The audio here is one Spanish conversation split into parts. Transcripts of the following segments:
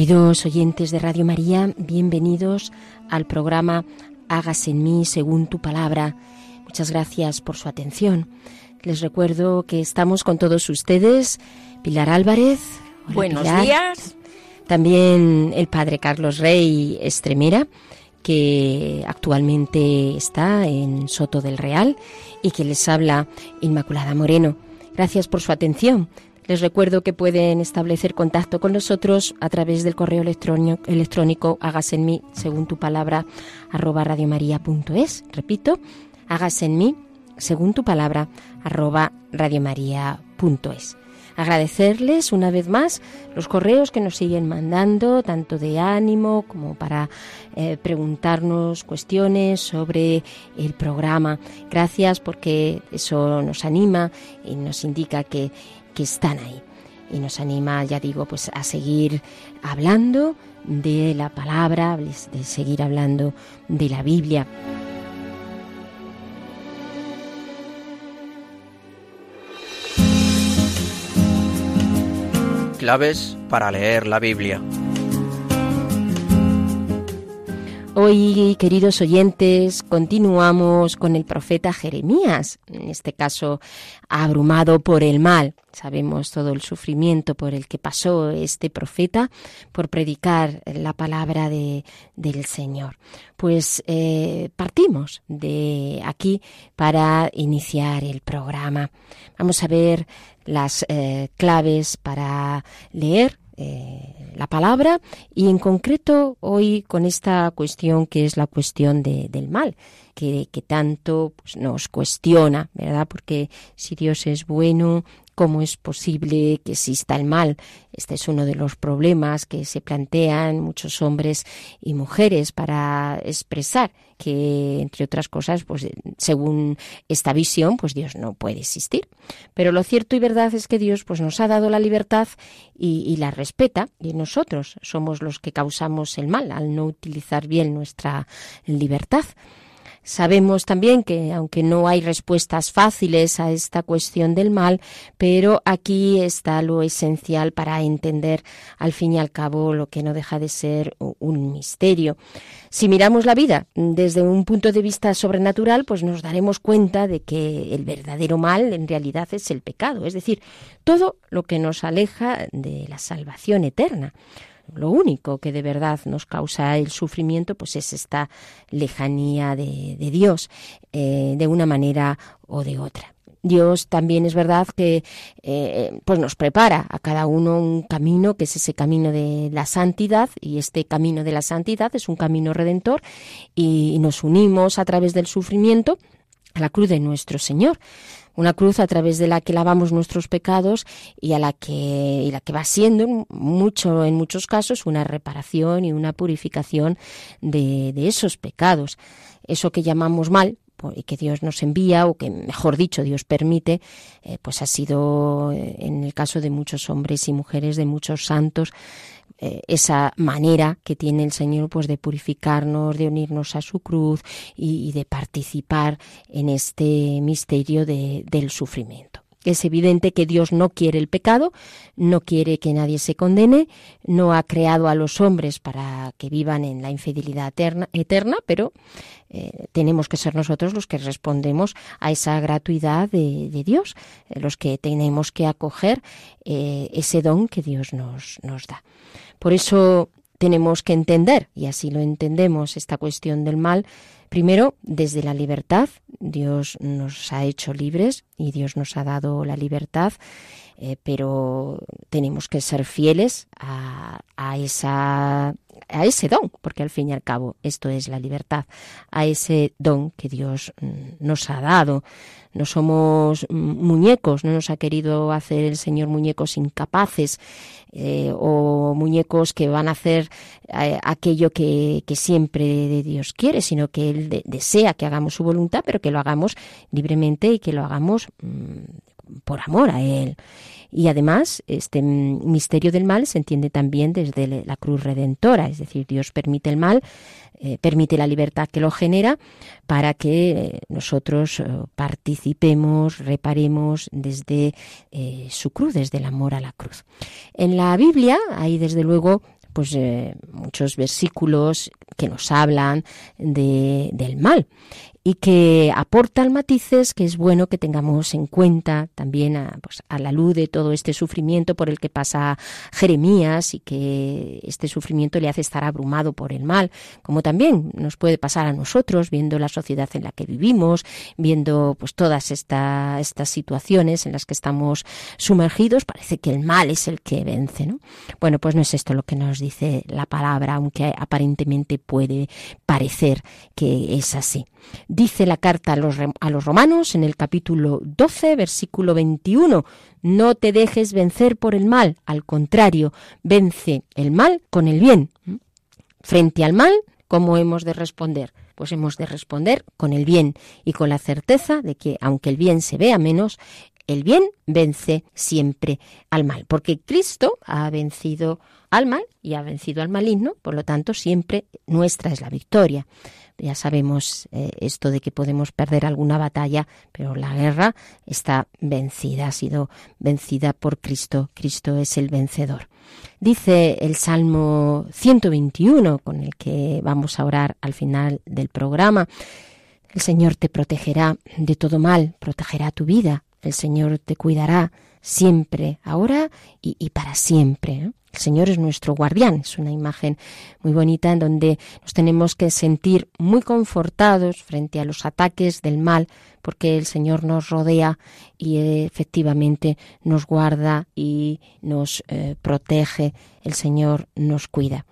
Queridos oyentes de Radio María, bienvenidos al programa Hágase en mí según tu palabra. Muchas gracias por su atención. Les recuerdo que estamos con todos ustedes, Pilar Álvarez. Hola, Buenos Pilar. días. También el padre Carlos Rey Estremera, que actualmente está en Soto del Real y que les habla Inmaculada Moreno. Gracias por su atención. Les recuerdo que pueden establecer contacto con nosotros a través del correo electrónico, electrónico en mí, según tu palabra, arroba radiomaria.es. Repito, hágase en mí, según tu palabra, arroba radiomaria.es. Agradecerles una vez más los correos que nos siguen mandando, tanto de ánimo como para eh, preguntarnos cuestiones sobre el programa. Gracias porque eso nos anima y nos indica que, que están ahí. Y nos anima, ya digo, pues a seguir hablando de la palabra, de seguir hablando de la Biblia. Claves para leer la Biblia. Hoy, queridos oyentes, continuamos con el profeta Jeremías, en este caso abrumado por el mal. Sabemos todo el sufrimiento por el que pasó este profeta por predicar la palabra de, del Señor. Pues eh, partimos de aquí para iniciar el programa. Vamos a ver las eh, claves para leer eh, la palabra y en concreto hoy con esta cuestión que es la cuestión de, del mal, que, que tanto pues, nos cuestiona, ¿verdad? Porque si Dios es bueno, ¿cómo es posible que exista el mal? Este es uno de los problemas que se plantean muchos hombres y mujeres para expresar que, entre otras cosas, pues según esta visión, pues Dios no puede existir. Pero lo cierto y verdad es que Dios pues nos ha dado la libertad y, y la respeta, y nosotros somos los que causamos el mal al no utilizar bien nuestra libertad. Sabemos también que, aunque no hay respuestas fáciles a esta cuestión del mal, pero aquí está lo esencial para entender, al fin y al cabo, lo que no deja de ser un misterio. Si miramos la vida desde un punto de vista sobrenatural, pues nos daremos cuenta de que el verdadero mal en realidad es el pecado, es decir, todo lo que nos aleja de la salvación eterna lo único que de verdad nos causa el sufrimiento pues es esta lejanía de, Dios eh, de una manera o de otra. Dios también es verdad que eh, pues nos prepara a cada uno un camino que es ese camino de la santidad y este camino de la santidad es un camino redentor y nos unimos a través del sufrimiento a la cruz de nuestro Señor una cruz a través de la que lavamos nuestros pecados y a la que y la que va siendo mucho en muchos casos una reparación y una purificación de, de esos pecados. Eso que llamamos mal y que Dios nos envía o que mejor dicho Dios permite eh, pues ha sido en el caso de muchos hombres y mujeres de muchos santos eh, esa manera que tiene el Señor pues de purificarnos, de unirnos a su cruz y, de participar en este misterio de, del sufrimiento. Es evidente que Dios no quiere el pecado, no quiere que nadie se condene, no ha creado a los hombres para que vivan en la infidelidad eterna, eterna pero eh, tenemos que ser nosotros los que respondemos a esa gratuidad de, Dios, eh, los que tenemos que acoger ese don que Dios nos, nos da. Por eso tenemos que entender, y así lo entendemos, esta cuestión del mal, Primero, desde la libertad. Dios nos ha hecho libres y Dios nos ha dado la libertad, eh, pero tenemos que ser fieles a, esa, a ese don, porque al fin y al cabo esto es la libertad, a ese don que Dios mm, nos ha dado. No somos muñecos, no nos ha querido hacer el Señor muñecos incapaces eh, o muñecos que van a hacer eh, aquello que, siempre Dios quiere, sino que Él desea que hagamos su voluntad, pero que lo hagamos libremente y que lo hagamos mm, por amor a Él. Y además, este misterio del mal se entiende también desde la cruz redentora, es decir, Dios permite el mal eh, permite la libertad que lo genera para que eh, nosotros eh, participemos, reparemos desde su cruz, desde el amor a la cruz. En la Biblia hay desde luego pues muchos versículos que nos hablan de, del mal y que aportan matices que es bueno que tengamos en cuenta también a, pues, a, la luz de todo este sufrimiento por el que pasa Jeremías y que este sufrimiento le hace estar abrumado por el mal, como también nos puede pasar a nosotros viendo la sociedad en la que vivimos, viendo pues todas esta, estas situaciones en las que estamos sumergidos, parece que el mal es el que vence, ¿no? Bueno, pues no es esto lo que nos dice la palabra, aunque aparentemente puede parecer que es así. Dice la carta a los, romanos en el capítulo 12, versículo 21, no te dejes vencer por el mal, al contrario, vence el mal con el bien. Frente al mal, ¿cómo hemos de responder? Pues hemos de responder con el bien y con la certeza de que, aunque el bien se vea menos, el bien vence siempre al mal, porque Cristo ha vencido al mal y ha vencido al maligno, por lo tanto siempre nuestra es la victoria. Ya sabemos eh, esto de que podemos perder alguna batalla, pero la guerra está vencida, ha sido vencida por Cristo. Cristo es el vencedor. Dice el Salmo 121, con el que vamos a orar al final del programa, el Señor te protegerá de todo mal, protegerá tu vida, el Señor te cuidará siempre, ahora y, para siempre. El Señor es nuestro guardián. Es una imagen muy bonita en donde nos tenemos que sentir muy confortados frente a los ataques del mal, porque el Señor nos rodea y efectivamente nos guarda y nos eh, protege. El Señor nos cuida.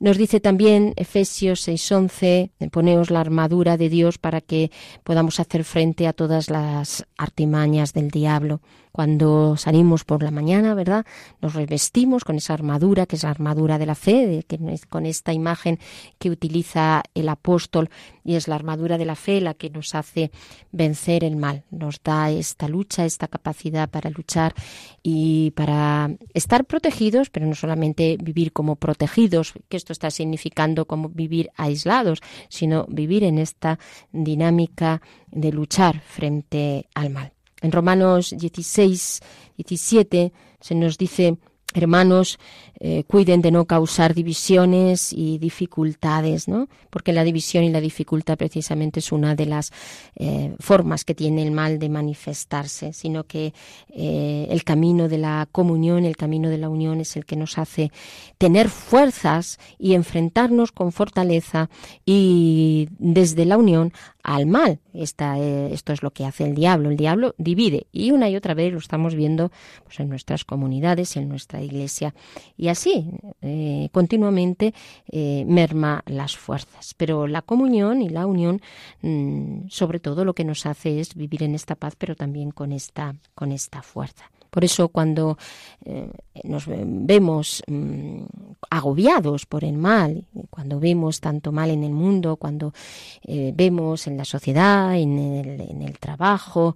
Nos dice también Efesios 6:11, poneos la armadura de Dios para que podamos hacer frente a todas las artimañas del diablo cuando salimos por la mañana, ¿verdad? Nos revestimos con esa armadura, que es la armadura de la fe, que con esta imagen que utiliza el apóstol, y es la armadura de la fe la que nos hace vencer el mal, nos da esta lucha, esta capacidad para luchar y para estar protegidos, pero no solamente vivir como protegidos, que esto está significando como vivir aislados, sino vivir en esta dinámica de luchar frente al mal. En Romanos 16, 17 se nos dice, hermanos, eh, cuiden de no causar divisiones y dificultades, ¿no? Porque la división y la dificultad precisamente es una de las eh, formas que tiene el mal de manifestarse, sino que eh, el camino de la comunión, el camino de la unión es el que nos hace tener fuerzas y enfrentarnos con fortaleza y desde la unión al mal. Esta, esto es lo que hace el diablo. El diablo divide y una y otra vez lo estamos viendo pues, en nuestras comunidades, en nuestra iglesia y así eh, continuamente eh, merma las fuerzas. Pero la comunión y la unión, mm, sobre todo, lo que nos hace es vivir en esta paz, pero también con esta, con esta fuerza. Por eso cuando eh, nos vemos mm, agobiados por el mal, cuando vemos tanto mal en el mundo, cuando vemos en la sociedad, en el, en el trabajo,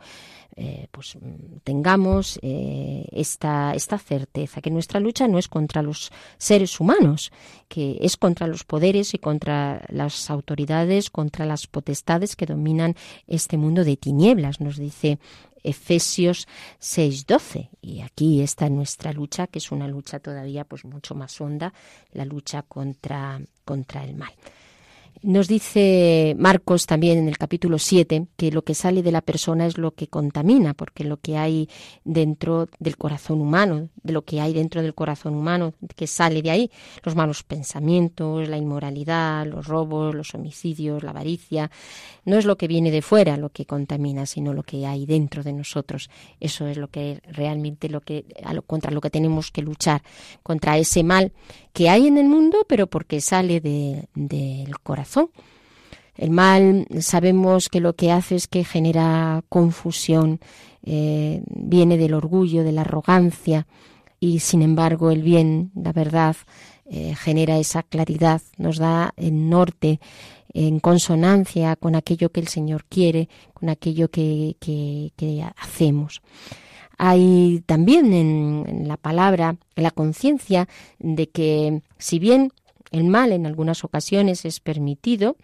eh, pues tengamos eh, esta, esta certeza, que nuestra lucha no es contra los seres humanos, que es contra los poderes y contra las autoridades, contra las potestades que dominan este mundo de tinieblas, nos dice Efesios 6:12. Y aquí está nuestra lucha, que es una lucha todavía pues mucho más honda, la lucha contra, contra el mal. Nos dice Marcos también en el capítulo 7 que lo que sale de la persona es lo que contamina, porque lo que hay dentro del corazón humano, de lo que hay dentro del corazón humano, que sale de ahí, los malos pensamientos, la inmoralidad, los robos, los homicidios, la avaricia, no es lo que viene de fuera lo que contamina, sino lo que hay dentro de nosotros. Eso es lo que realmente lo que contra lo que tenemos que luchar, contra ese mal que hay en el mundo, pero porque sale del corazón. El mal sabemos que lo que hace es que genera confusión, eh, viene del orgullo, de la arrogancia, y sin embargo el bien, la verdad, eh, genera esa claridad, nos da el norte en consonancia con aquello que el Señor quiere, con aquello que, que hacemos. Hay también en, la palabra la conciencia de que si bien el mal en algunas ocasiones es permitido,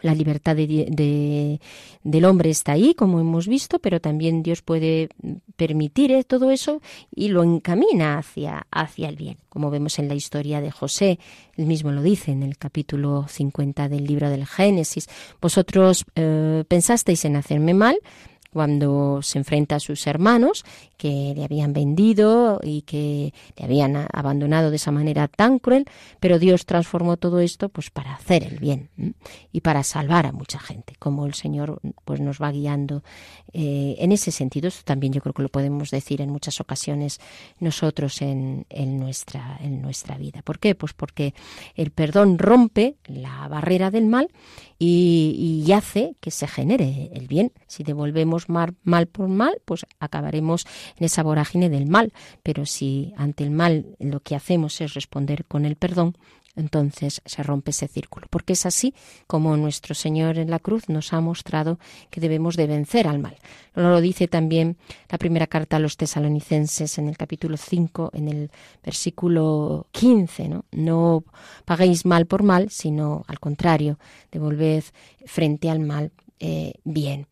la libertad de, del hombre está ahí, como hemos visto, pero también Dios puede permitir ¿eh? todo eso y lo encamina hacia, hacia el bien, como vemos en la historia de José. Él mismo lo dice en el capítulo 50 del libro del Génesis. Vosotros eh, pensasteis en hacerme mal, cuando se enfrenta a sus hermanos que le habían vendido y que le habían abandonado de esa manera tan cruel, pero Dios transformó todo esto pues para hacer el bien y para salvar a mucha gente, como el Señor pues nos va guiando eh, en ese sentido. Esto también yo creo que lo podemos decir en muchas ocasiones nosotros en, en, nuestra, en nuestra vida. ¿Por qué? Pues porque el perdón rompe la barrera del mal y, y hace que se genere el bien. Si devolvemos mal por mal, pues acabaremos en esa vorágine del mal. Pero si ante el mal lo que hacemos es responder con el perdón, entonces se rompe ese círculo, porque es así como nuestro Señor en la cruz nos ha mostrado que debemos de vencer al mal. Lo dice también la primera carta a los tesalonicenses en el capítulo 5, en el versículo 15, ¿no? No paguéis mal por mal, sino al contrario, devolved frente al mal eh, bien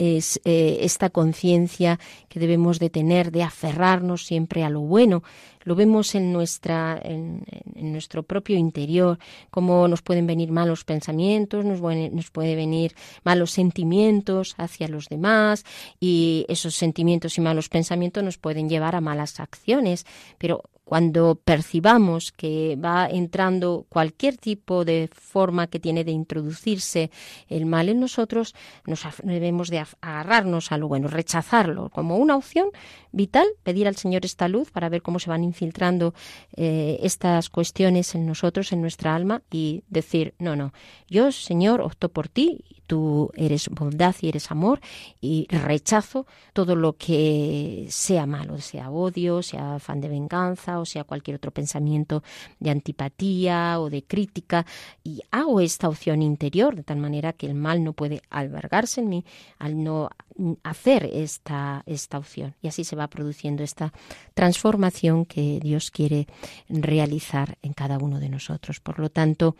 es eh, esta conciencia que debemos de tener de aferrarnos siempre a lo bueno. Lo vemos en, nuestra, en, nuestro propio interior, cómo nos pueden venir malos pensamientos, nos, nos pueden venir malos sentimientos hacia los demás y esos sentimientos y malos pensamientos nos pueden llevar a malas acciones. Pero cuando percibamos que va entrando cualquier tipo de forma que tiene de introducirse el mal en nosotros, nos debemos de agarrarnos a lo bueno, rechazarlo como una opción vital, pedir al Señor esta luz para ver cómo se van infiltrando eh, estas cuestiones en nosotros, en nuestra alma, y decir, no, no, yo, Señor, opto por ti, tú eres bondad y eres amor, y rechazo todo lo que sea malo, sea odio, sea afán de venganza, o sea cualquier otro pensamiento de antipatía o de crítica, y hago esta opción interior de tal manera que el mal no puede albergarse en mí al no hacer esta, esta opción. Y así se va produciendo esta transformación que Dios quiere realizar en cada uno de nosotros. Por lo tanto,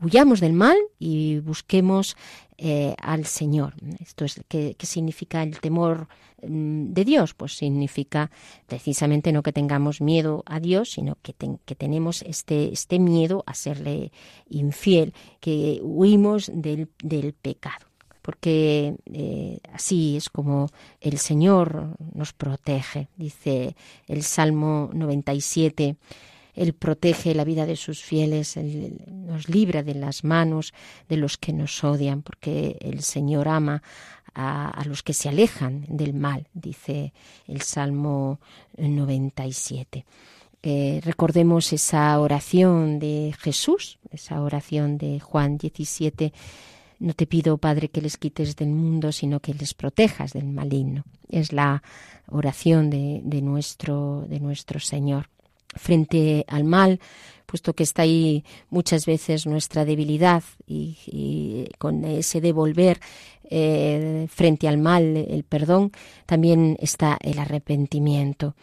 huyamos del mal y busquemos eh, al Señor. Esto es ¿qué, significa el temor mm, de Dios? Pues significa precisamente no que tengamos miedo a Dios, sino que, que tenemos este, este miedo a serle infiel, que huimos del, del pecado porque eh, así es como el Señor nos protege. Dice el Salmo 97, Él protege la vida de sus fieles, nos libra de las manos de los que nos odian, porque el Señor ama a, los que se alejan del mal, dice el Salmo 97. Eh, recordemos esa oración de Jesús, esa oración de Juan 17, no te pido, Padre, que les quites del mundo, sino que les protejas del maligno. Es la oración de, nuestro, de nuestro Señor. Frente al mal, puesto que está ahí muchas veces nuestra debilidad y, con ese devolver eh, frente al mal, el perdón, también está el arrepentimiento.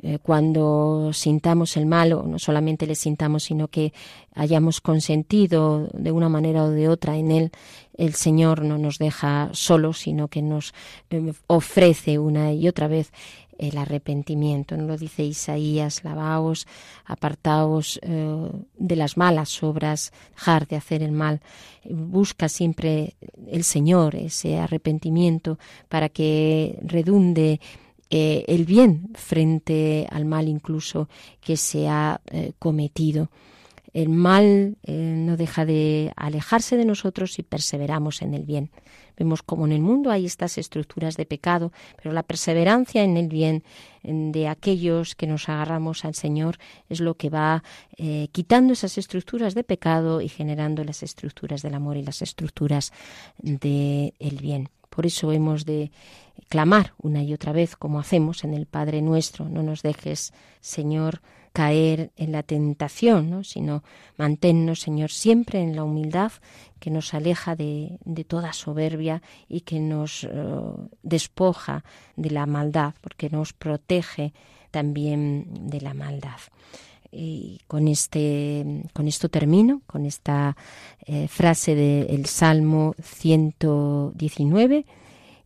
eh, cuando sintamos el mal, o no solamente le sintamos, sino que hayamos consentido de una manera o de otra en él, el Señor no nos deja solos, sino que nos eh, ofrece una y otra vez el arrepentimiento. No lo dice Isaías, lavaos, apartaos eh, de las malas obras, dejar de hacer el mal. Busca siempre el Señor ese arrepentimiento para que redunde eh, el bien frente al mal incluso que se ha eh, cometido. El mal no deja de alejarse de nosotros si perseveramos en el bien. Vemos como en el mundo hay estas estructuras de pecado, pero la perseverancia en el bien de aquellos que nos agarramos al Señor es lo que va eh, quitando esas estructuras de pecado y generando las estructuras del amor y las estructuras del bien. Por eso hemos de clamar una y otra vez, como hacemos en el Padre nuestro, no nos dejes, Señor, caer en la tentación, ¿no? sino manténnos, Señor, siempre en la humildad que nos aleja de, toda soberbia y que nos eh, despoja de la maldad, porque nos protege también de la maldad. Y con, este, con esto termino, con esta eh, frase del Salmo 119.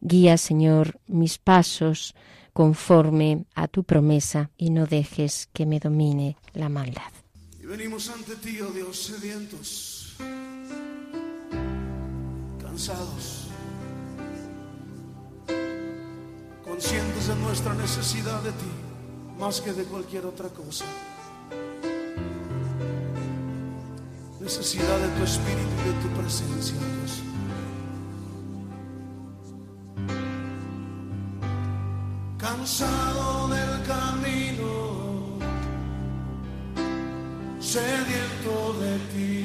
Guía, Señor, mis pasos conforme a tu promesa y no dejes que me domine la maldad. Y venimos ante ti, oh Dios, sedientos, cansados, conscientes de nuestra necesidad de ti, más que de cualquier otra cosa. Necesidad de tu espíritu y de tu presencia, Dios. Cansado del camino, sediento de ti.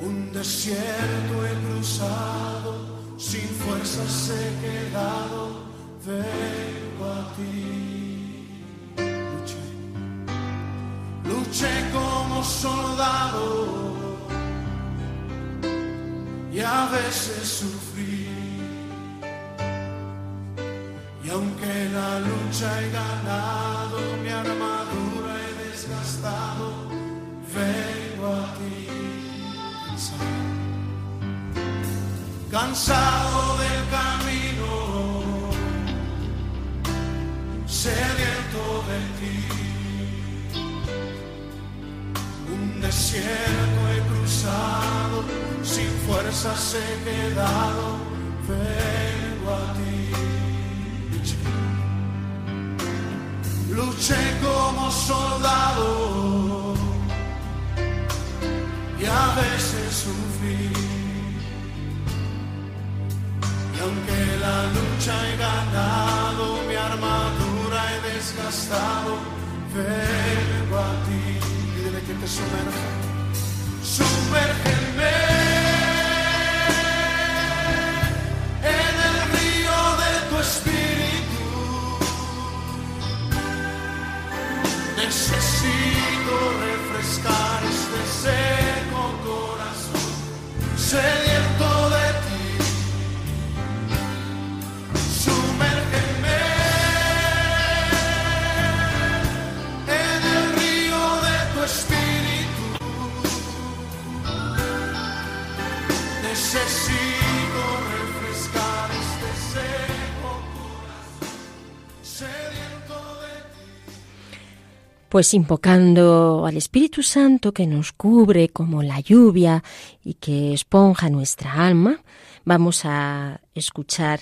Un desierto he cruzado, sin fuerzas he quedado, vengo a ti. Luché, luché como soldado y a veces sufrí lucha he ganado, mi armadura he desgastado, vengo a ti cansado, del camino, sediento de ti. Un desierto he cruzado, sin fuerzas he quedado, vengo a ti. Luché como soldado y a veces sufrí. Y aunque la lucha he ganado, mi armadura he desgastado, vengo a ti. Dile que te sumerja, sumérgeme. Seco corazón, sediento Pues invocando al Espíritu Santo que nos cubre como la lluvia y que esponja nuestra alma, vamos a escuchar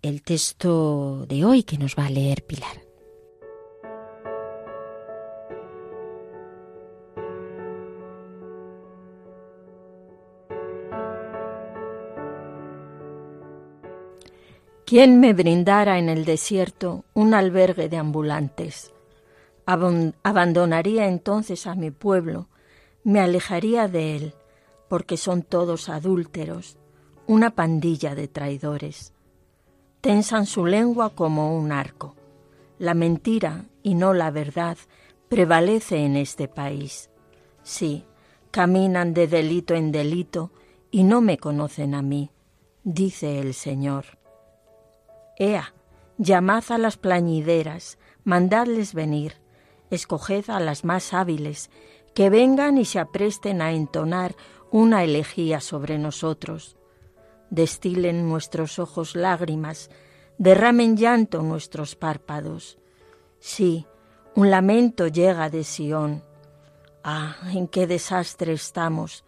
el texto de hoy que nos va a leer Pilar. ¿Quién me brindara en el desierto un albergue de ambulantes? Abandonaría entonces a mi pueblo, me alejaría de él, porque son todos adúlteros, una pandilla de traidores. Tensan su lengua como un arco. La mentira y no la verdad prevalece en este país. Sí, caminan de delito en delito y no me conocen a mí, dice el Señor. Ea, Llamad a las plañideras, mandadles venir, escoged a las más hábiles, que vengan y se apresten a entonar una elegía sobre nosotros. Destilen nuestros ojos lágrimas, derramen llanto nuestros párpados. Sí, un lamento llega de Sión. Ah, en qué desastre estamos,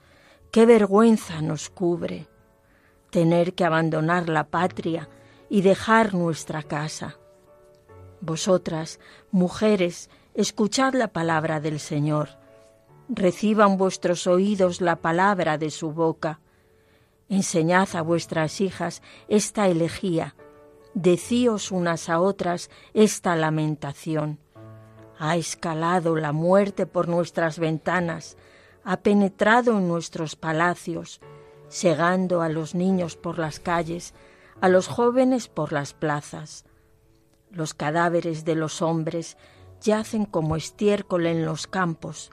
qué vergüenza nos cubre tener que abandonar la patria y dejar nuestra casa. Vosotras, mujeres, escuchad la palabra del Señor. Reciban vuestros oídos la palabra de su boca. Enseñad a vuestras hijas esta elegía. Decíos unas a otras esta lamentación. Ha escalado la muerte por nuestras ventanas, ha penetrado en nuestros palacios, segando a los niños por las calles, a los jóvenes por las plazas. Los cadáveres de los hombres yacen como estiércol en los campos,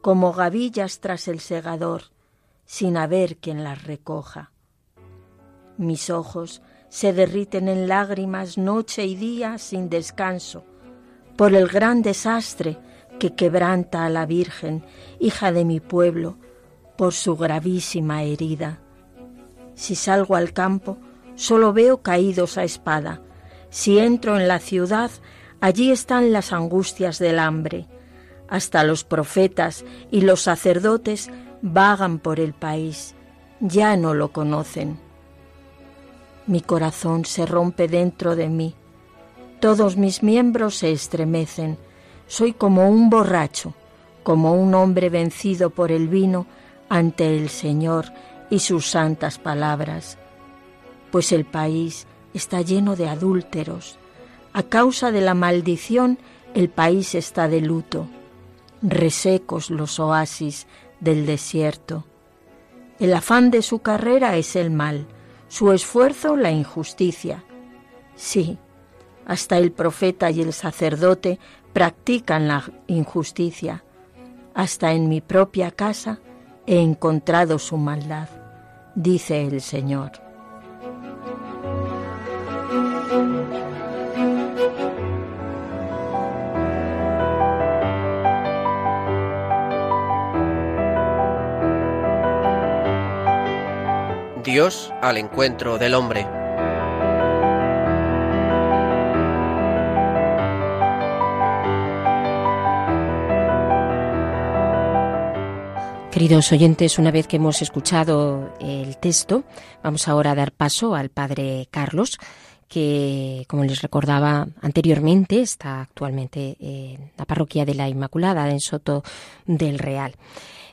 como gavillas tras el segador, sin haber quien las recoja. Mis ojos se derriten en lágrimas noche y día sin descanso, por el gran desastre que quebranta a la Virgen, hija de mi pueblo, por su gravísima herida. Si salgo al campo, solo veo caídos a espada. Si entro en la ciudad, allí están las angustias del hambre. Hasta los profetas y los sacerdotes vagan por el país. Ya no lo conocen. Mi corazón se rompe dentro de mí. Todos mis miembros se estremecen. Soy como un borracho, como un hombre vencido por el vino ante el Señor y sus santas palabras, pues el país está lleno de adúlteros. A causa de la maldición el país está de luto, resecos los oasis del desierto. El afán de su carrera es el mal, su esfuerzo la injusticia. Sí, hasta el profeta y el sacerdote practican la injusticia. Hasta en mi propia casa he encontrado su maldad, dice el Señor. Dios al encuentro del hombre. Queridos oyentes, una vez que hemos escuchado el texto, vamos ahora a dar paso al Padre Carlos, que, como les recordaba anteriormente, está actualmente en la parroquia de la Inmaculada en Soto del Real.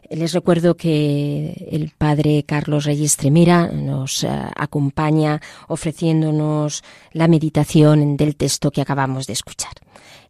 Les recuerdo que el Padre Carlos Reyes Tremera nos eh, acompaña ofreciéndonos la meditación del texto que acabamos de escuchar.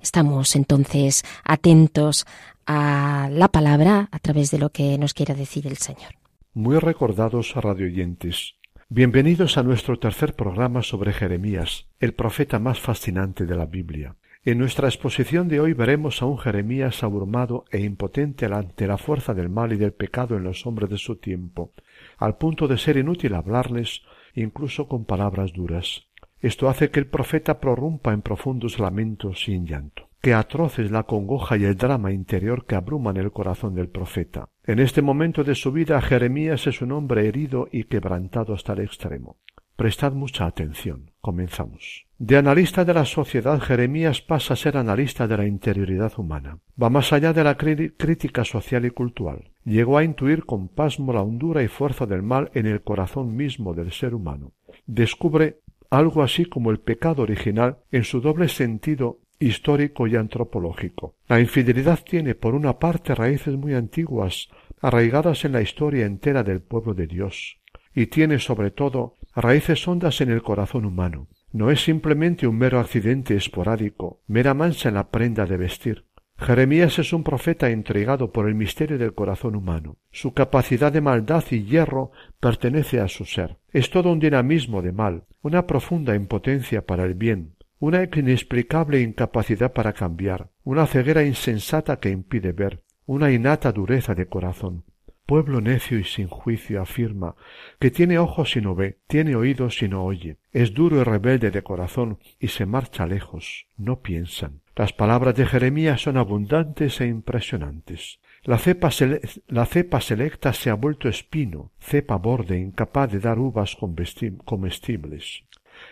Estamos entonces atentos a la palabra a través de lo que nos quiera decir el Señor. Muy recordados radioyentes. Bienvenidos a nuestro tercer programa sobre Jeremías, el profeta más fascinante de la Biblia. En nuestra exposición de hoy veremos a un Jeremías abrumado e impotente ante la fuerza del mal y del pecado en los hombres de su tiempo, al punto de ser inútil hablarles incluso con palabras duras. Esto hace que el profeta prorrumpa en profundos lamentos sin llanto que atroces la congoja y el drama interior que abruman el corazón del profeta. En este momento de su vida Jeremías es un hombre herido y quebrantado hasta el extremo. Prestad mucha atención. Comenzamos. De analista de la sociedad, Jeremías pasa a ser analista de la interioridad humana. Va más allá de la crítica social y cultural. Llegó a intuir con pasmo la hondura y fuerza del mal en el corazón mismo del ser humano. Descubre algo así como el pecado original en su doble sentido histórico y antropológico. La infidelidad tiene, por una parte, raíces muy antiguas, arraigadas en la historia entera del pueblo de Dios, y tiene, sobre todo, raíces hondas en el corazón humano. No es simplemente un mero accidente esporádico, mera mancha en la prenda de vestir. Jeremías es un profeta intrigado por el misterio del corazón humano. Su capacidad de maldad y hierro pertenece a su ser. Es todo un dinamismo de mal, una profunda impotencia para el bien, una inexplicable incapacidad para cambiar, una ceguera insensata que impide ver, una innata dureza de corazón. Pueblo necio y sin juicio afirma que tiene ojos y no ve, tiene oídos y no oye, es duro y rebelde de corazón y se marcha lejos, no piensan. Las palabras de Jeremías son abundantes e impresionantes. La cepa, la cepa, selecta se ha vuelto espino, cepa borde, incapaz de dar uvas comestibles.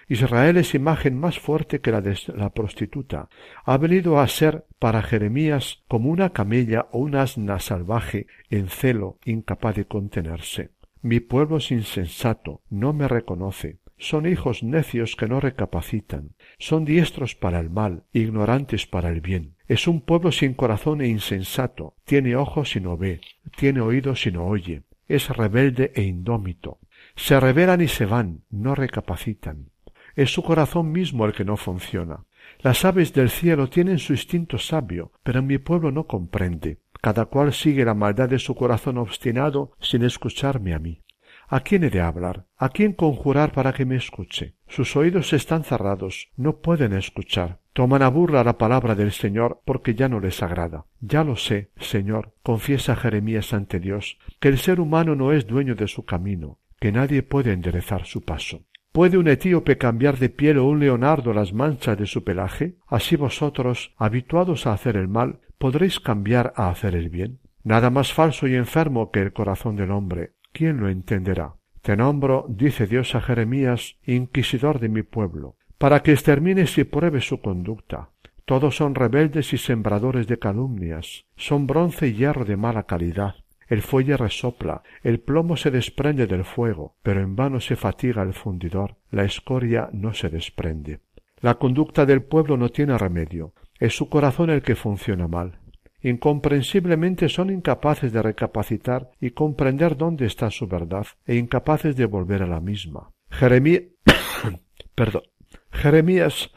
Israel es imagen más fuerte que la de la prostituta. Ha venido a ser para Jeremías como una camella o un asna salvaje en celo, incapaz de contenerse. Mi pueblo es insensato, no me reconoce. Son hijos necios que no recapacitan. Son diestros para el mal, ignorantes para el bien. Es un pueblo sin corazón e insensato. Tiene ojos y no ve, tiene oídos y no oye. Es rebelde e indómito. Se revelan y se van, no recapacitan. Es su corazón mismo el que no funciona. Las aves del cielo tienen su instinto sabio, pero mi pueblo no comprende. Cada cual sigue la maldad de su corazón obstinado sin escucharme a mí. ¿A quién he de hablar? ¿A quién conjurar para que me escuche? Sus oídos están cerrados, no pueden escuchar. Toman a burla la palabra del Señor porque ya no les agrada. Ya lo sé, Señor, confiesa Jeremías ante Dios, que el ser humano no es dueño de su camino, que nadie puede enderezar su paso. ¿Puede un etíope cambiar de piel o un leonardo las manchas de su pelaje? Así vosotros, habituados a hacer el mal, podréis cambiar a hacer el bien. Nada más falso y enfermo que el corazón del hombre. ¿Quién lo entenderá? Te nombro, dice Dios a Jeremías, inquisidor de mi pueblo, para que extermines y pruebes su conducta. Todos son rebeldes y sembradores de calumnias, son bronce y hierro de mala calidad. El fuelle resopla, el plomo se desprende del fuego, pero en vano se fatiga el fundidor, la escoria no se desprende. La conducta del pueblo no tiene remedio, es su corazón el que funciona mal. Incomprensiblemente son incapaces de recapacitar y comprender dónde está su verdad, e incapaces de volver a la misma. Jeremías, perdón, Jeremías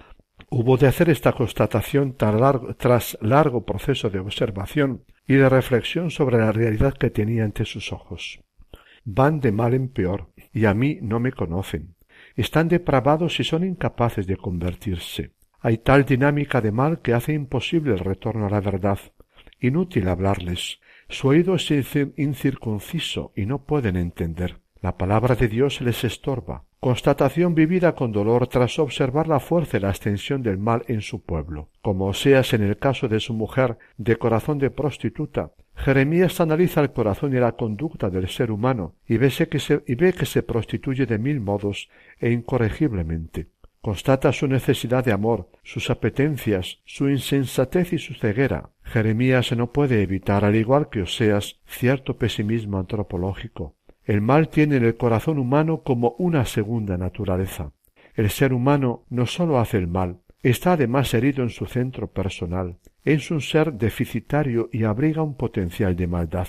hubo de hacer esta constatación tras largo proceso de observación y de reflexión sobre la realidad que tenía ante sus ojos. Van de mal en peor, y a mí no me conocen. Están depravados y son incapaces de convertirse. Hay tal dinámica de mal que hace imposible el retorno a la verdad. Inútil hablarles. Su oído es incircunciso y no pueden entender. La palabra de Dios les estorba. Constatación vivida con dolor tras observar la fuerza y la extensión del mal en su pueblo. Como Oseas en el caso de su mujer de corazón de prostituta, Jeremías analiza el corazón y la conducta del ser humano y se, y ve que se prostituye de mil modos e incorregiblemente. Constata su necesidad de amor, sus apetencias, su insensatez y su ceguera. Jeremías no puede evitar, al igual que Oseas, cierto pesimismo antropológico. El mal tiene en el corazón humano como una segunda naturaleza. El ser humano no sólo hace el mal, está además herido en su centro personal, es un ser deficitario y abriga un potencial de maldad.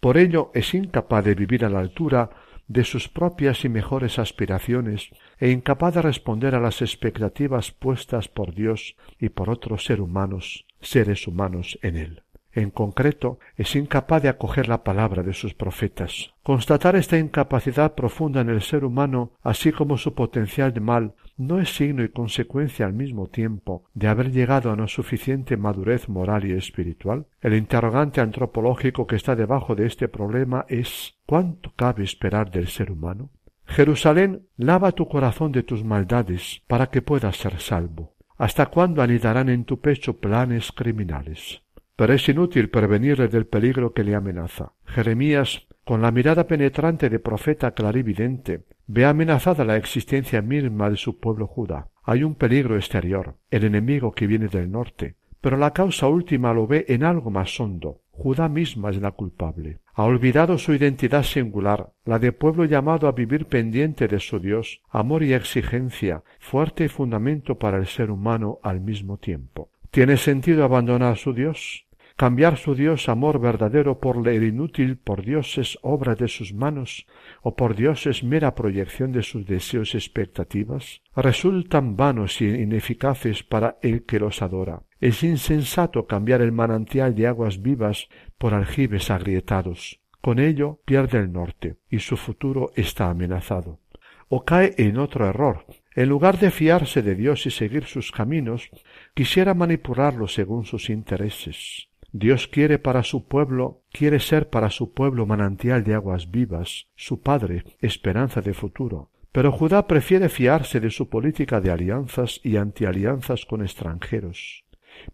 Por ello es incapaz de vivir a la altura de sus propias y mejores aspiraciones e incapaz de responder a las expectativas puestas por Dios y por otros seres humanos, seres humanos en él. En concreto, es incapaz de acoger la palabra de sus profetas. Constatar esta incapacidad profunda en el ser humano, así como su potencial de mal, no es signo y consecuencia al mismo tiempo de haber llegado a una suficiente madurez moral y espiritual? El interrogante antropológico que está debajo de este problema es ¿cuánto cabe esperar del ser humano? Jerusalén, lava tu corazón de tus maldades para que puedas ser salvo. ¿Hasta cuándo anidarán en tu pecho planes criminales? Pero es inútil prevenirle del peligro que le amenaza. Jeremías, con la mirada penetrante de profeta clarividente, ve amenazada la existencia misma de su pueblo Judá. Hay un peligro exterior, el enemigo que viene del norte, pero la causa última lo ve en algo más hondo. Judá misma es la culpable. Ha olvidado su identidad singular, la de pueblo llamado a vivir pendiente de su Dios, amor y exigencia, fuerte fundamento para el ser humano al mismo tiempo. ¿Tiene sentido abandonar a su Dios? Cambiar su Dios amor verdadero por el inútil por dioses obra de sus manos o por dioses mera proyección de sus deseos y expectativas, resultan vanos y ineficaces para el que los adora. Es insensato cambiar el manantial de aguas vivas por aljibes agrietados. Con ello pierde el norte y su futuro está amenazado. O cae en otro error, en lugar de fiarse de Dios y seguir sus caminos, quisiera manipularlo según sus intereses Dios quiere para su pueblo, quiere ser para su pueblo manantial de aguas vivas, su Padre, esperanza de futuro. Pero Judá prefiere fiarse de su política de alianzas y antialianzas con extranjeros.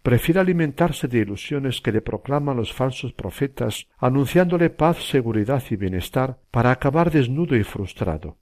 Prefiere alimentarse de ilusiones que le proclaman los falsos profetas, anunciándole paz, seguridad y bienestar, para acabar desnudo y frustrado.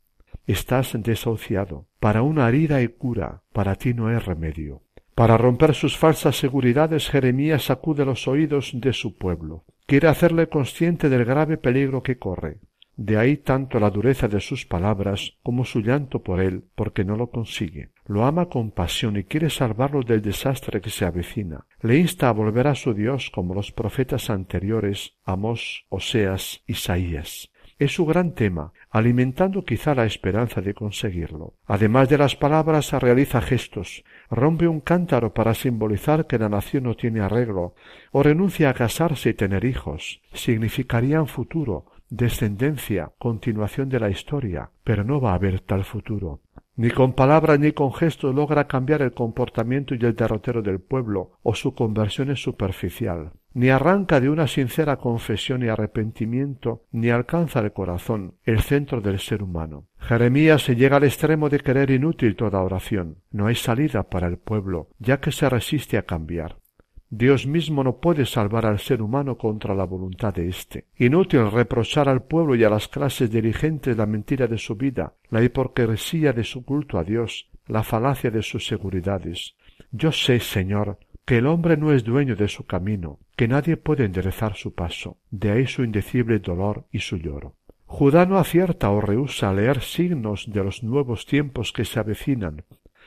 Estás desahuciado. Para una herida y cura, para ti no hay remedio. Para romper sus falsas seguridades, Jeremías sacude los oídos de su pueblo. Quiere hacerle consciente del grave peligro que corre. De ahí tanto la dureza de sus palabras como su llanto por él, porque no lo consigue. Lo ama con pasión y quiere salvarlo del desastre que se avecina. Le insta a volver a su Dios como los profetas anteriores, Amós, Oseas, Isaías. Es su gran tema, alimentando quizá la esperanza de conseguirlo. Además de las palabras, realiza gestos, rompe un cántaro para simbolizar que la nación no tiene arreglo, o renuncia a casarse y tener hijos. Significarían futuro, descendencia, continuación de la historia, pero no va a haber tal futuro. Ni con palabras ni con gestos logra cambiar el comportamiento y el derrotero del pueblo, o su conversión es superficial. Ni arranca de una sincera confesión y arrepentimiento, ni alcanza el corazón, el centro del ser humano. Jeremías se llega al extremo de querer inútil toda oración. No hay salida para el pueblo, ya que se resiste a cambiar. Dios mismo no puede salvar al ser humano contra la voluntad de éste. Inútil reprochar al pueblo y a las clases dirigentes la mentira de su vida, la hipocresía de su culto a Dios, la falacia de sus seguridades. Yo sé, Señor, que el hombre no es dueño de su camino, que nadie puede enderezar su paso, de ahí su indecible dolor y su lloro. Judá no acierta o rehúsa leer signos de los nuevos tiempos que se avecinan,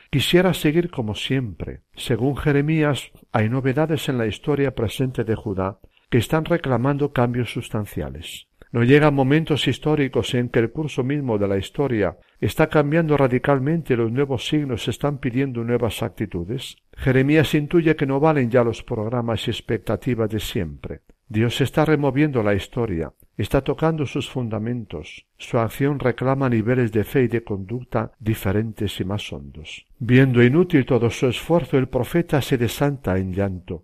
Quisiera seguir como siempre. Según Jeremías, hay novedades en la historia presente de Judá que están reclamando cambios sustanciales. No llegan momentos históricos en que el curso mismo de la historia está cambiando radicalmente y los nuevos signos están pidiendo nuevas actitudes. Jeremías intuye que no valen ya los programas y expectativas de siempre. Dios está removiendo la historia, está tocando sus fundamentos, su acción reclama niveles de fe y de conducta diferentes y más hondos. Viendo inútil todo su esfuerzo, el profeta se desanta en llanto.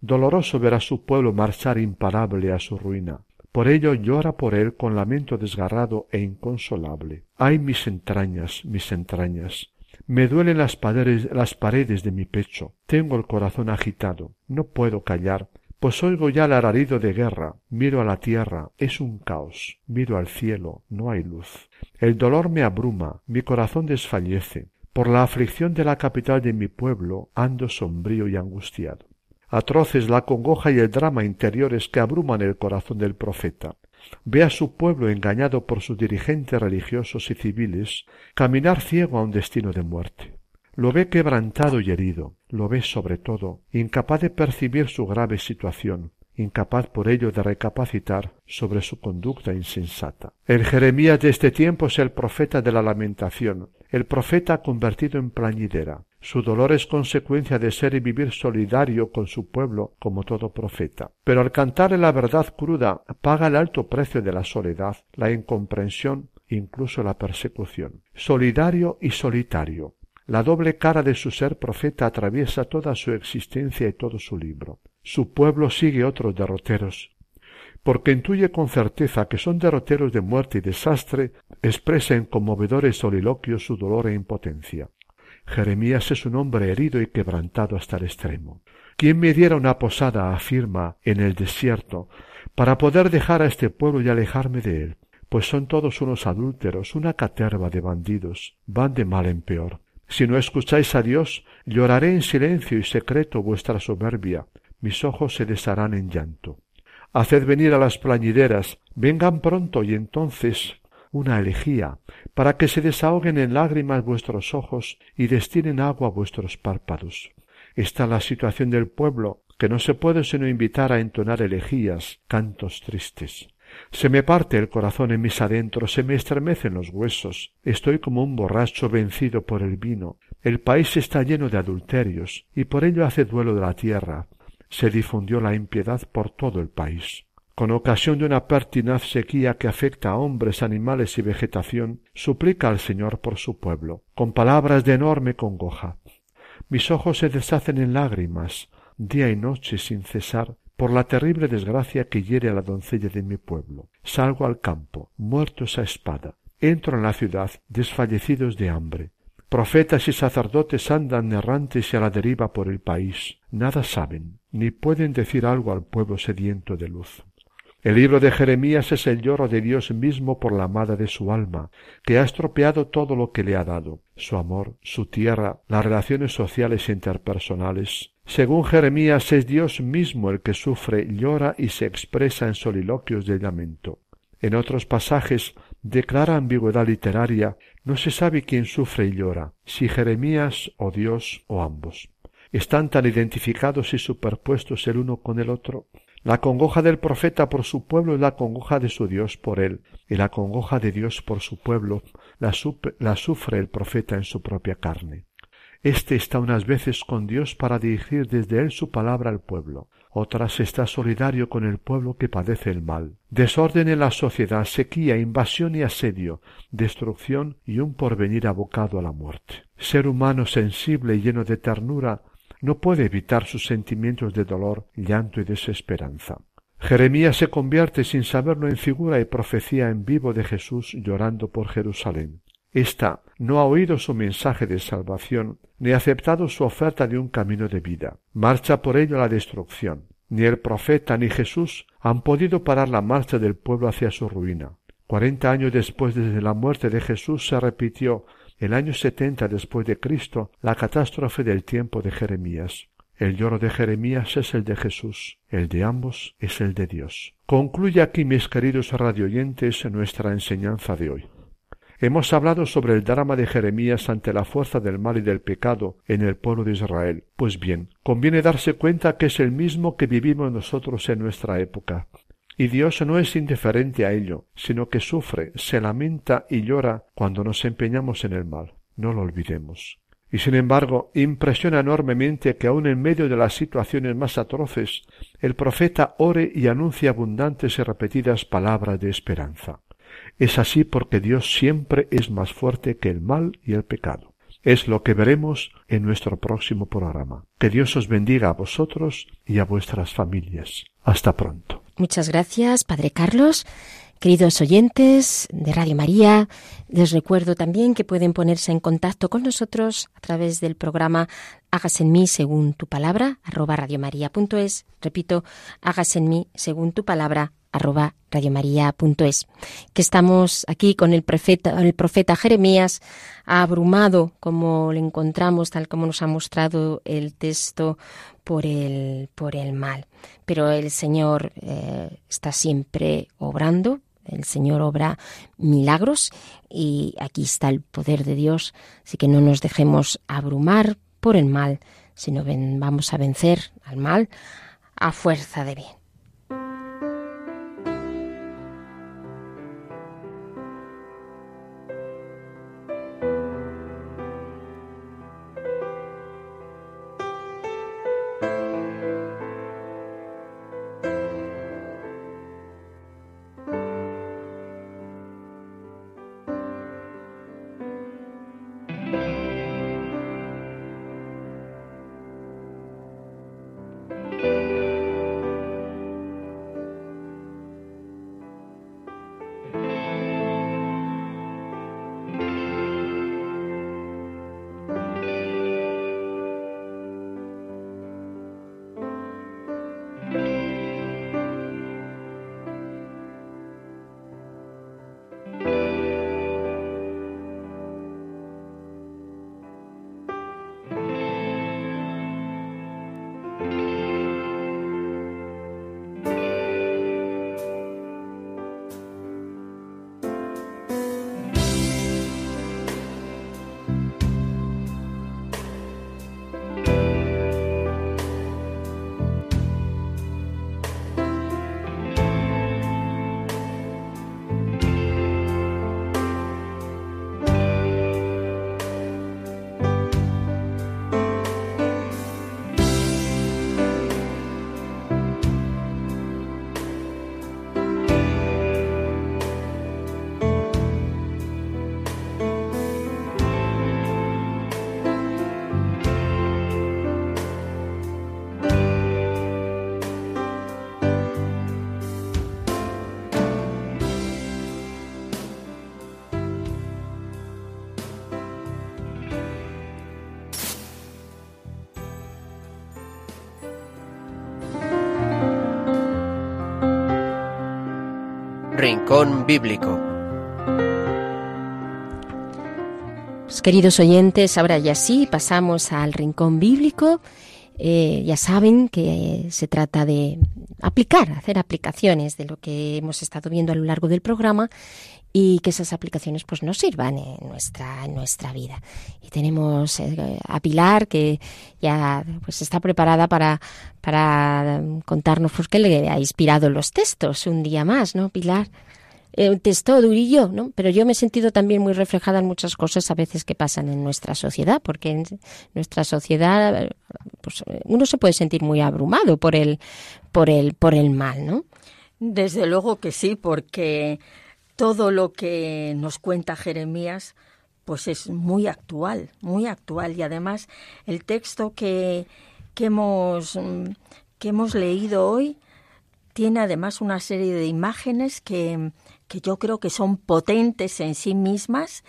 Doloroso ver a su pueblo marchar imparable a su ruina. Por ello llora por él con lamento desgarrado e inconsolable. Ay mis entrañas, mis entrañas. Me duelen las paredes, las paredes de mi pecho. Tengo el corazón agitado. No puedo callar pues oigo ya el alarido de guerra, miro a la tierra, es un caos, miro al cielo, no hay luz. El dolor me abruma, mi corazón desfallece. Por la aflicción de la capital de mi pueblo ando sombrío y angustiado. Atroces la congoja y el drama interiores que abruman el corazón del profeta. Ve a su pueblo engañado por sus dirigentes religiosos y civiles caminar ciego a un destino de muerte. Lo ve quebrantado y herido, lo ve sobre todo, incapaz de percibir su grave situación, incapaz por ello de recapacitar sobre su conducta insensata. El Jeremías de este tiempo es el profeta de la lamentación, el profeta convertido en plañidera. Su dolor es consecuencia de ser y vivir solidario con su pueblo como todo profeta. Pero al cantarle la verdad cruda paga el alto precio de la soledad, la incomprensión, incluso la persecución. Solidario y solitario. La doble cara de su ser profeta atraviesa toda su existencia y todo su libro. Su pueblo sigue otros derroteros. Porque intuye con certeza que son derroteros de muerte y desastre, expresa en conmovedores soliloquios su dolor e impotencia. Jeremías es un hombre herido y quebrantado hasta el extremo. ¿Quién me diera una posada, afirma, en el desierto, para poder dejar a este pueblo y alejarme de él? Pues son todos unos adúlteros, una caterva de bandidos, van de mal en peor. Si no escucháis a Dios, lloraré en silencio y secreto vuestra soberbia, mis ojos se desharán en llanto. Haced venir a las plañideras, vengan pronto y entonces una elegía, para que se desahoguen en lágrimas vuestros ojos y destinen agua vuestros párpados. Está la situación del pueblo, que no se puede sino invitar a entonar elegías, cantos tristes. Se me parte el corazón en mis adentros, se me estremecen los huesos, estoy como un borracho vencido por el vino. El país está lleno de adulterios, y por ello hace duelo de la tierra. Se difundió la impiedad por todo el país. Con ocasión de una pertinaz sequía que afecta a hombres, animales y vegetación, suplica al Señor por su pueblo, con palabras de enorme congoja. Mis ojos se deshacen en lágrimas, día y noche sin cesar, por la terrible desgracia que hiere a la doncella de mi pueblo. Salgo al campo, muerto esa espada. Entro en la ciudad, desfallecidos de hambre. Profetas y sacerdotes andan errantes y a la deriva por el país. Nada saben, ni pueden decir algo al pueblo sediento de luz. El libro de Jeremías es el lloro de Dios mismo por la amada de su alma, que ha estropeado todo lo que le ha dado, su amor, su tierra, las relaciones sociales e interpersonales, según Jeremías es Dios mismo el que sufre, llora y se expresa en soliloquios de lamento. En otros pasajes declara ambigüedad literaria, no se sabe quién sufre y llora, si Jeremías o Dios o ambos. Están tan identificados y superpuestos el uno con el otro. La congoja del profeta por su pueblo es la congoja de su Dios por él, y la congoja de Dios por su pueblo la, sufre el profeta en su propia carne. Este está unas veces con Dios para dirigir desde él su palabra al pueblo, otras está solidario con el pueblo que padece el mal. Desorden en la sociedad, sequía, invasión y asedio, destrucción y un porvenir abocado a la muerte. Ser humano sensible y lleno de ternura no puede evitar sus sentimientos de dolor, llanto y desesperanza. Jeremías se convierte sin saberlo en figura y profecía en vivo de Jesús llorando por Jerusalén. Esta no ha oído su mensaje de salvación, ni aceptado su oferta de un camino de vida. Marcha por ello a la destrucción. Ni el profeta ni Jesús han podido parar la marcha del pueblo hacia su ruina. Cuarenta años después desde la muerte de Jesús se repitió, el año setenta después de Cristo, la catástrofe del tiempo de Jeremías. El lloro de Jeremías es el de Jesús, el de ambos es el de Dios. Concluye aquí, mis queridos radioyentes, nuestra enseñanza de hoy. Hemos hablado sobre el drama de Jeremías ante la fuerza del mal y del pecado en el pueblo de Israel. Pues bien, conviene darse cuenta que es el mismo que vivimos nosotros en nuestra época. Y Dios no es indiferente a ello, sino que sufre, se lamenta y llora cuando nos empeñamos en el mal. No lo olvidemos. Y sin embargo, impresiona enormemente que aun en medio de las situaciones más atroces, el profeta ore y anuncie abundantes y repetidas palabras de esperanza. Es así porque Dios siempre es más fuerte que el mal y el pecado. Es lo que veremos en nuestro próximo programa. Que Dios os bendiga a vosotros y a vuestras familias. Hasta pronto. Muchas gracias, Padre Carlos. Queridos oyentes de Radio María, les recuerdo también que pueden ponerse en contacto con nosotros a través del programa Hágase en mí según tu palabra, arroba radiomaria.es. Repito, hágase en mí según tu palabra, arroba radiomaria.es. Que estamos aquí con el profeta, el profeta Jeremías, abrumado, como le encontramos, tal como nos ha mostrado el texto, por el, por el mal. Pero el Señor eh, está siempre obrando, el Señor obra milagros y aquí está el poder de Dios, así que no nos dejemos abrumar por el mal, sino vamos a vencer al mal a fuerza de bien. Rincón Bíblico. Pues, queridos oyentes, ahora ya sí pasamos al Rincón Bíblico. Eh, ya saben que se trata de aplicar, hacer aplicaciones de lo que hemos estado viendo a lo largo del programa y que esas aplicaciones pues nos sirvan en nuestra en nuestra vida y tenemos eh, a Pilar que ya pues está preparada para para contarnos por qué le ha inspirado los textos un día más no Pilar eh, un texto durillo, ¿no? Pero yo me he sentido también muy reflejada en muchas cosas a veces que pasan en nuestra sociedad, porque en nuestra sociedad pues, uno se puede sentir muy abrumado por el, por el, por el mal, ¿no? Desde luego que sí, porque todo lo que nos cuenta Jeremías pues es muy actual, muy actual. Y además el texto que, que, hemos, que hemos leído hoy tiene además una serie de imágenes que, que yo creo que son potentes en sí mismas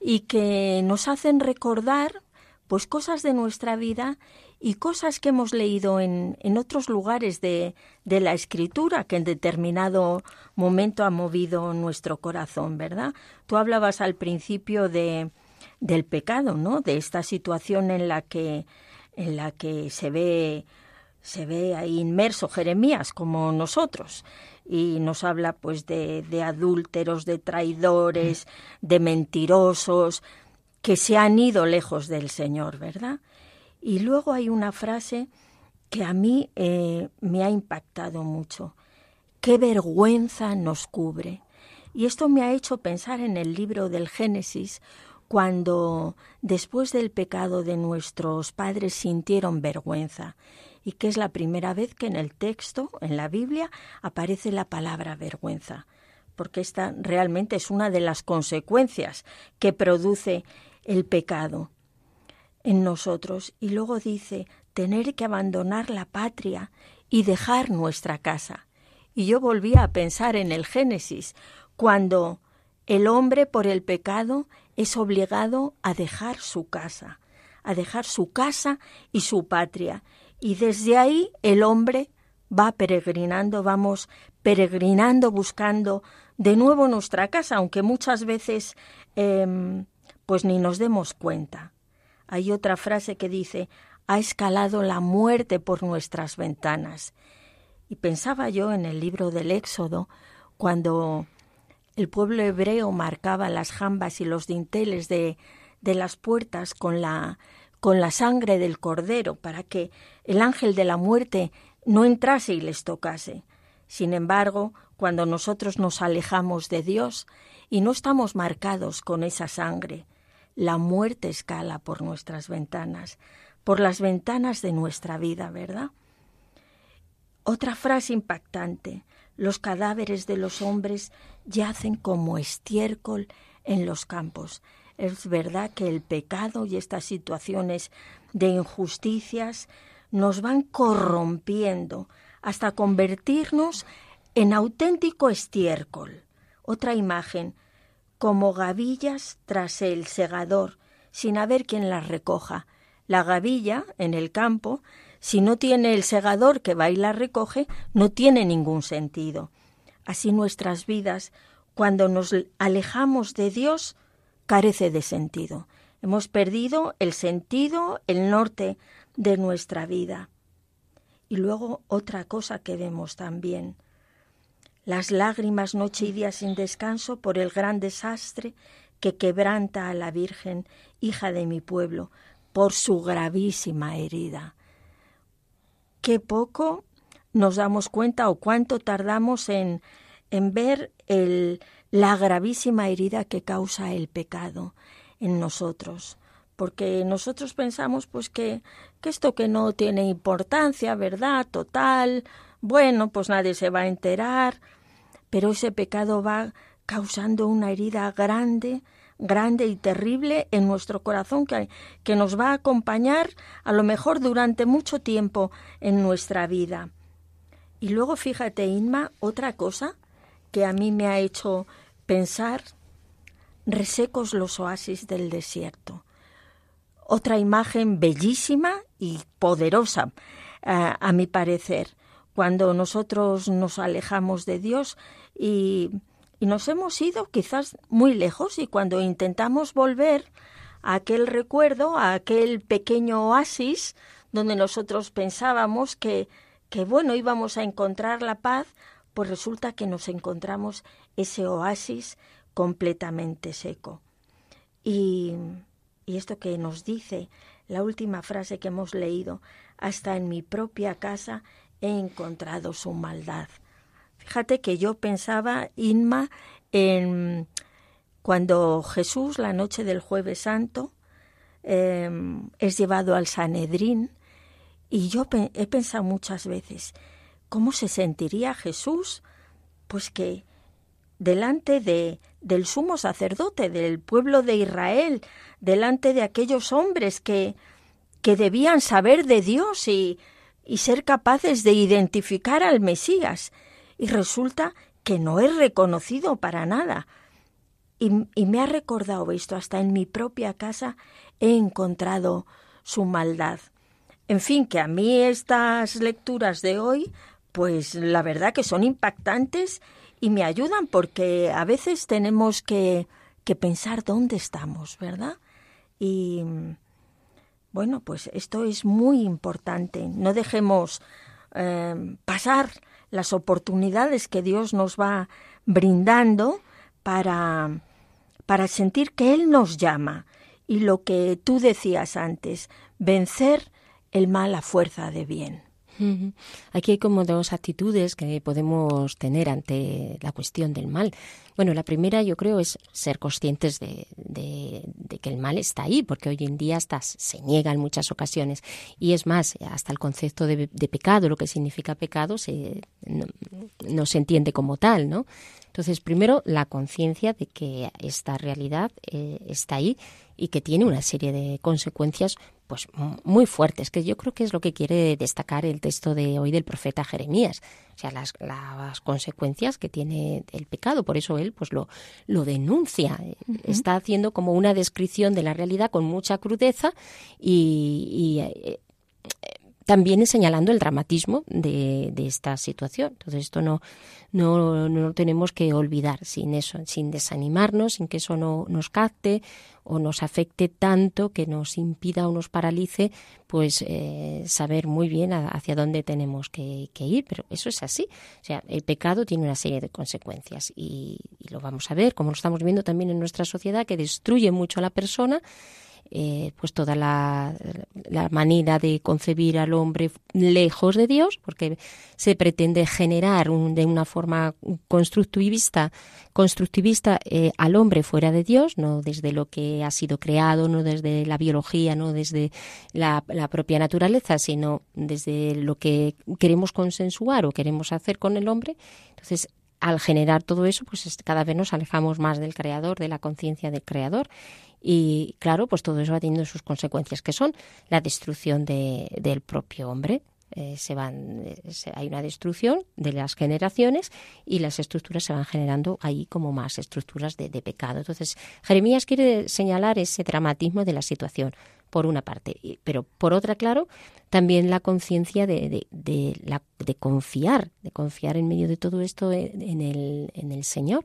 y que nos hacen recordar pues cosas de nuestra vida y cosas que hemos leído en, en otros lugares de, de, la escritura que en determinado momento ha movido nuestro corazón, ¿verdad? Tú hablabas al principio de, del pecado, ¿no? De esta situación en la que, en la que se ve se ve ahí inmerso Jeremías como nosotros y nos habla pues de, de adúlteros, de traidores, de mentirosos que se han ido lejos del Señor, ¿verdad? Y luego hay una frase que a mí eh, me ha impactado mucho. Qué vergüenza nos cubre. Y esto me ha hecho pensar en el libro del Génesis, cuando después del pecado de nuestros padres sintieron vergüenza, y que es la primera vez que en el texto, en la Biblia, aparece la palabra vergüenza, porque esta realmente es una de las consecuencias que produce el pecado en nosotros y luego dice tener que abandonar la patria y dejar nuestra casa. Y yo volví a pensar en el Génesis, cuando el hombre por el pecado es obligado a dejar su casa, a dejar su casa y su patria. Y desde ahí el hombre va peregrinando, vamos peregrinando, buscando de nuevo nuestra casa, aunque muchas veces eh, pues ni nos demos cuenta. Hay otra frase que dice, ha escalado la muerte por nuestras ventanas. Y pensaba yo en el libro del Éxodo, cuando el pueblo hebreo marcaba las jambas y los dinteles de, de las puertas con la, con la sangre del cordero para que el ángel de la muerte no entrase y les tocase. Sin embargo, cuando nosotros nos alejamos de Dios y no estamos marcados con esa sangre, la muerte escala por nuestras ventanas, por las ventanas de nuestra vida, ¿verdad? Otra frase impactante. Los cadáveres de los hombres yacen como estiércol en los campos. Es verdad que el pecado y estas situaciones de injusticias nos van corrompiendo hasta convertirnos en auténtico estiércol. Otra imagen, como gavillas tras el segador, sin haber quien las recoja. La gavilla, en el campo, si no tiene el segador que va y la recoge, no tiene ningún sentido. Así nuestras vidas, cuando nos alejamos de Dios, carece de sentido. Hemos perdido el sentido, el norte de nuestra vida. Y luego otra cosa que vemos también las lágrimas noche y día sin descanso por el gran desastre que quebranta a la Virgen, hija de mi pueblo, por su gravísima herida. Qué poco nos damos cuenta o cuánto tardamos en, en ver el, la gravísima herida que causa el pecado en nosotros porque nosotros pensamos pues que, que esto que no tiene importancia, ¿verdad? Total, bueno, pues nadie se va a enterar, pero ese pecado va causando una herida grande, grande y terrible en nuestro corazón que, que nos va a acompañar a lo mejor durante mucho tiempo en nuestra vida. Y luego fíjate, Inma, otra cosa que a mí me ha hecho pensar, resecos los oasis del desierto. Otra imagen bellísima y poderosa, eh, a mi parecer cuando nosotros nos alejamos de Dios y, y nos hemos ido quizás muy lejos y cuando intentamos volver a aquel recuerdo, a aquel pequeño oasis donde nosotros pensábamos que, que bueno, íbamos a encontrar la paz, pues resulta que nos encontramos ese oasis completamente seco. Y, y esto que nos dice la última frase que hemos leído, hasta en mi propia casa he encontrado su maldad. Fíjate que yo pensaba, Inma, en cuando Jesús, la noche del jueves santo, em, es llevado al Sanedrín, y yo he pensado muchas veces, ¿cómo se sentiría Jesús? Pues que delante de, del sumo sacerdote, del pueblo de Israel, delante de aquellos hombres que, que debían saber de Dios y, y ser capaces de identificar al Mesías. Y resulta que no es reconocido para nada. Y, me ha recordado esto, hasta en mi propia casa he encontrado su maldad. En fin, que a mí estas lecturas de hoy, pues la verdad que son impactantes y me ayudan porque a veces tenemos que, que pensar dónde estamos, ¿verdad? Y bueno, pues esto es muy importante. No dejemos eh, pasar las oportunidades que Dios nos va brindando para, para sentir que Él nos llama. Y lo que tú decías antes, vencer el mal a fuerza de bien. Aquí hay como dos actitudes que podemos tener ante la cuestión del mal. Bueno, la primera yo creo es ser conscientes de, que el mal está ahí, porque hoy en día hasta se niega en muchas ocasiones. Y es más, hasta el concepto de, pecado, lo que significa pecado, se, no, se entiende como tal, ¿no? Entonces, primero, la conciencia de que esta realidad eh, está ahí y que tiene una serie de consecuencias pues muy fuertes, que yo creo que es lo que quiere destacar el texto de hoy del profeta Jeremías, o sea, las, las consecuencias que tiene el pecado, por eso él pues lo, lo denuncia, está haciendo como una descripción de la realidad con mucha crudeza y, eh, también señalando el dramatismo de, de, esta situación. Entonces esto no, no, no tenemos que olvidar sin eso, sin desanimarnos, sin que eso no nos capte o nos afecte tanto que nos impida o nos paralice, pues eh, saber muy bien hacia dónde tenemos que, ir. Pero eso es así. O sea, el pecado tiene una serie de consecuencias y, y lo vamos a ver, como lo estamos viendo también en nuestra sociedad, que destruye mucho a la persona eh, pues toda la, manera de concebir al hombre lejos de Dios, porque se pretende generar de una forma constructivista, constructivista eh, al hombre fuera de Dios, no desde lo que ha sido creado, no desde la biología, no desde la, la propia naturaleza, sino desde lo que queremos consensuar o queremos hacer con el hombre. Entonces, al generar todo eso, pues cada vez nos alejamos más del creador, de la conciencia del creador. Y claro, pues todo eso va teniendo sus consecuencias, que son la destrucción de, del propio hombre. Eh, se van, eh, hay una destrucción de las generaciones y las estructuras se van generando ahí como más estructuras de, pecado. Entonces, Jeremías quiere señalar ese dramatismo de la situación, por una parte, pero por otra, claro, también la conciencia de, de, la, de confiar, de confiar en medio de todo esto en el, en el Señor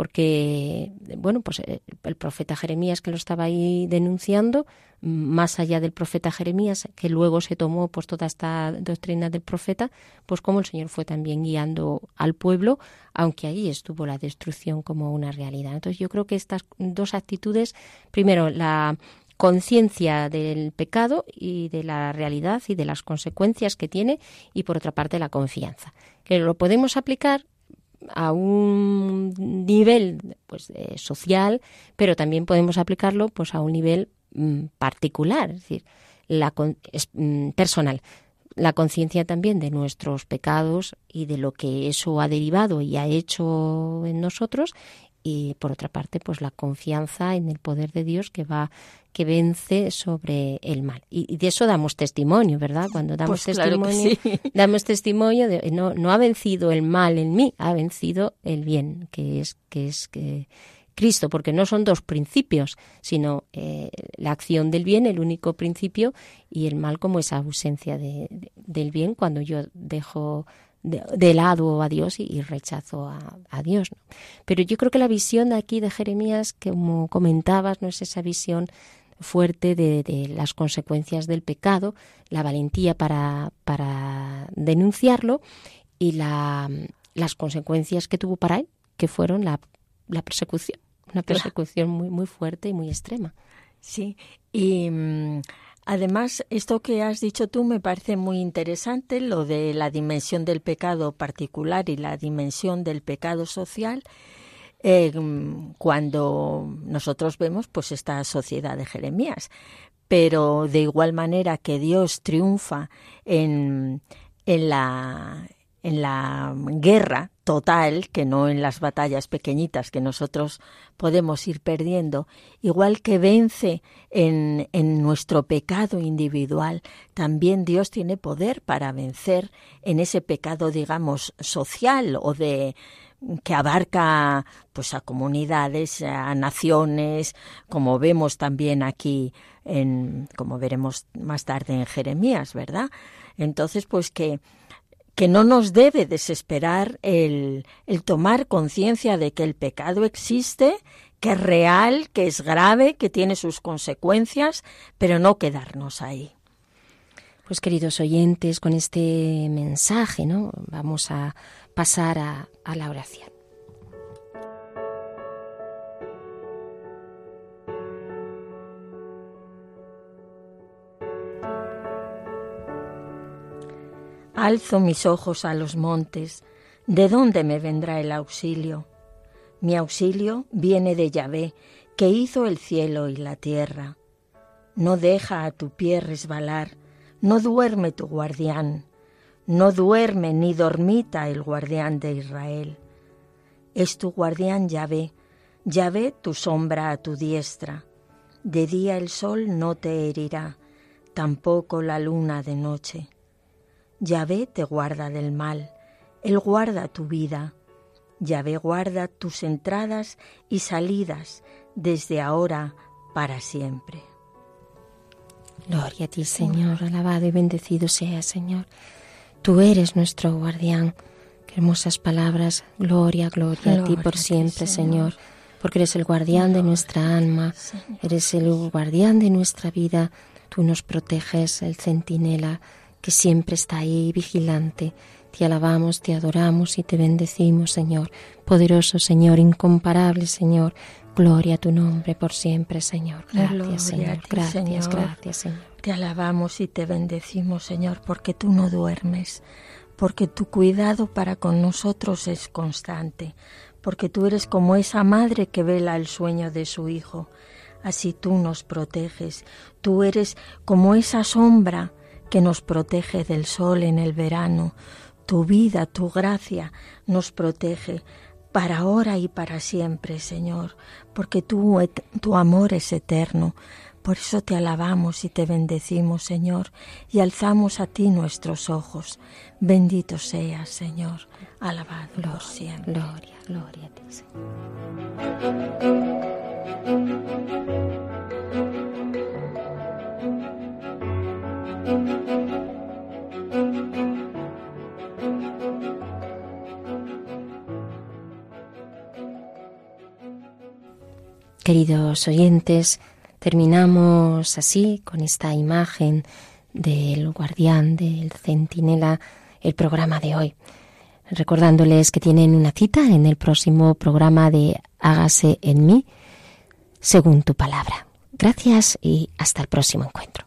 porque, bueno, pues eh, el profeta Jeremías que lo estaba ahí denunciando, más allá del profeta Jeremías, que luego se tomó pues toda esta doctrina del profeta, pues como el Señor fue también guiando al pueblo, aunque ahí estuvo la destrucción como una realidad. Entonces yo creo que estas dos actitudes, primero la conciencia del pecado y de la realidad y de las consecuencias que tiene y por otra parte la confianza, que lo podemos aplicar a un nivel pues eh, social, pero también podemos aplicarlo pues a un nivel mm, particular, es decir, la mm, personal. La conciencia también de nuestros pecados y de lo que eso ha derivado y ha hecho en nosotros y por otra parte pues la confianza en el poder de Dios que va que vence sobre el mal. Y, de eso damos testimonio verdad cuando damos pues testimonio damos testimonio de no no ha vencido el mal en mí ha vencido el bien que es que es que Cristo, porque no son dos principios, sino eh, la acción del bien, el único principio, y el mal como esa ausencia de, del bien cuando yo dejo de, lado a Dios y, rechazó a, Dios. Pero yo creo que la visión de aquí de Jeremías, como comentabas, no es esa visión fuerte de, las consecuencias del pecado, la valentía para, para denunciarlo y la, las consecuencias que tuvo para él, que fueron la, la persecución, una persecución muy, muy fuerte y muy extrema. Sí, y mm, además esto que has dicho tú me parece muy interesante, lo de la dimensión del pecado particular y la dimensión del pecado social. Eh, cuando nosotros vemos pues esta sociedad de Jeremías, pero de igual manera que Dios triunfa en, en la en la guerra total, que no en las batallas pequeñitas que nosotros podemos ir perdiendo, igual que vence en, en, nuestro pecado individual, también Dios tiene poder para vencer en ese pecado, digamos, social o de que abarca pues a comunidades, a naciones, como vemos también aquí en como veremos más tarde en Jeremías, ¿verdad? Entonces, pues que que no nos debe desesperar el, el tomar conciencia de que el pecado existe, que es real, que es grave, que tiene sus consecuencias, pero no quedarnos ahí. Pues queridos oyentes, con este mensaje, ¿no? Vamos a pasar a, a la oración. Alzo mis ojos a los montes, ¿de dónde me vendrá el auxilio? Mi auxilio viene de Yahvé, que hizo el cielo y la tierra. No deja a tu pie resbalar, no duerme tu guardián, no duerme ni dormita el guardián de Israel. Es tu guardián Yahvé, Yahvé tu sombra a tu diestra. De día el sol no te herirá, tampoco la luna de noche. Yahvé te guarda del mal, Él guarda tu vida. Yahvé guarda tus entradas y salidas desde ahora para siempre. Gloria a ti, Señor, alabado y bendecido sea, Señor. Tú eres nuestro guardián. Qué hermosas palabras. Gloria, gloria, a ti por siempre, Señor. porque eres el guardián de nuestra alma, eres el guardián de nuestra vida. Tú nos proteges, el centinela que siempre está ahí vigilante. Te alabamos, te adoramos y te bendecimos, Señor. Poderoso Señor, incomparable Señor. Gloria a tu nombre por siempre, Señor. Gracias, Señor. gracias, gracias, Señor. Te alabamos y te bendecimos, Señor, porque tú no duermes, porque tu cuidado para con nosotros es constante, porque tú eres como esa madre que vela el sueño de su hijo. Así tú nos proteges. Tú eres como esa sombra que nos protege del sol en el verano. Tu vida, tu gracia nos protege para ahora y para siempre, Señor, porque tu, tu amor es eterno. Por eso te alabamos y te bendecimos, Señor, y alzamos a ti nuestros ojos. Bendito seas, Señor, alabado por siempre. Gloria, gloria a ti, Señor. Queridos oyentes, terminamos así con esta imagen del guardián, del centinela, el programa de hoy. Recordándoles que tienen una cita en el próximo programa de Hágase en mí, según tu palabra. Gracias y hasta el próximo encuentro.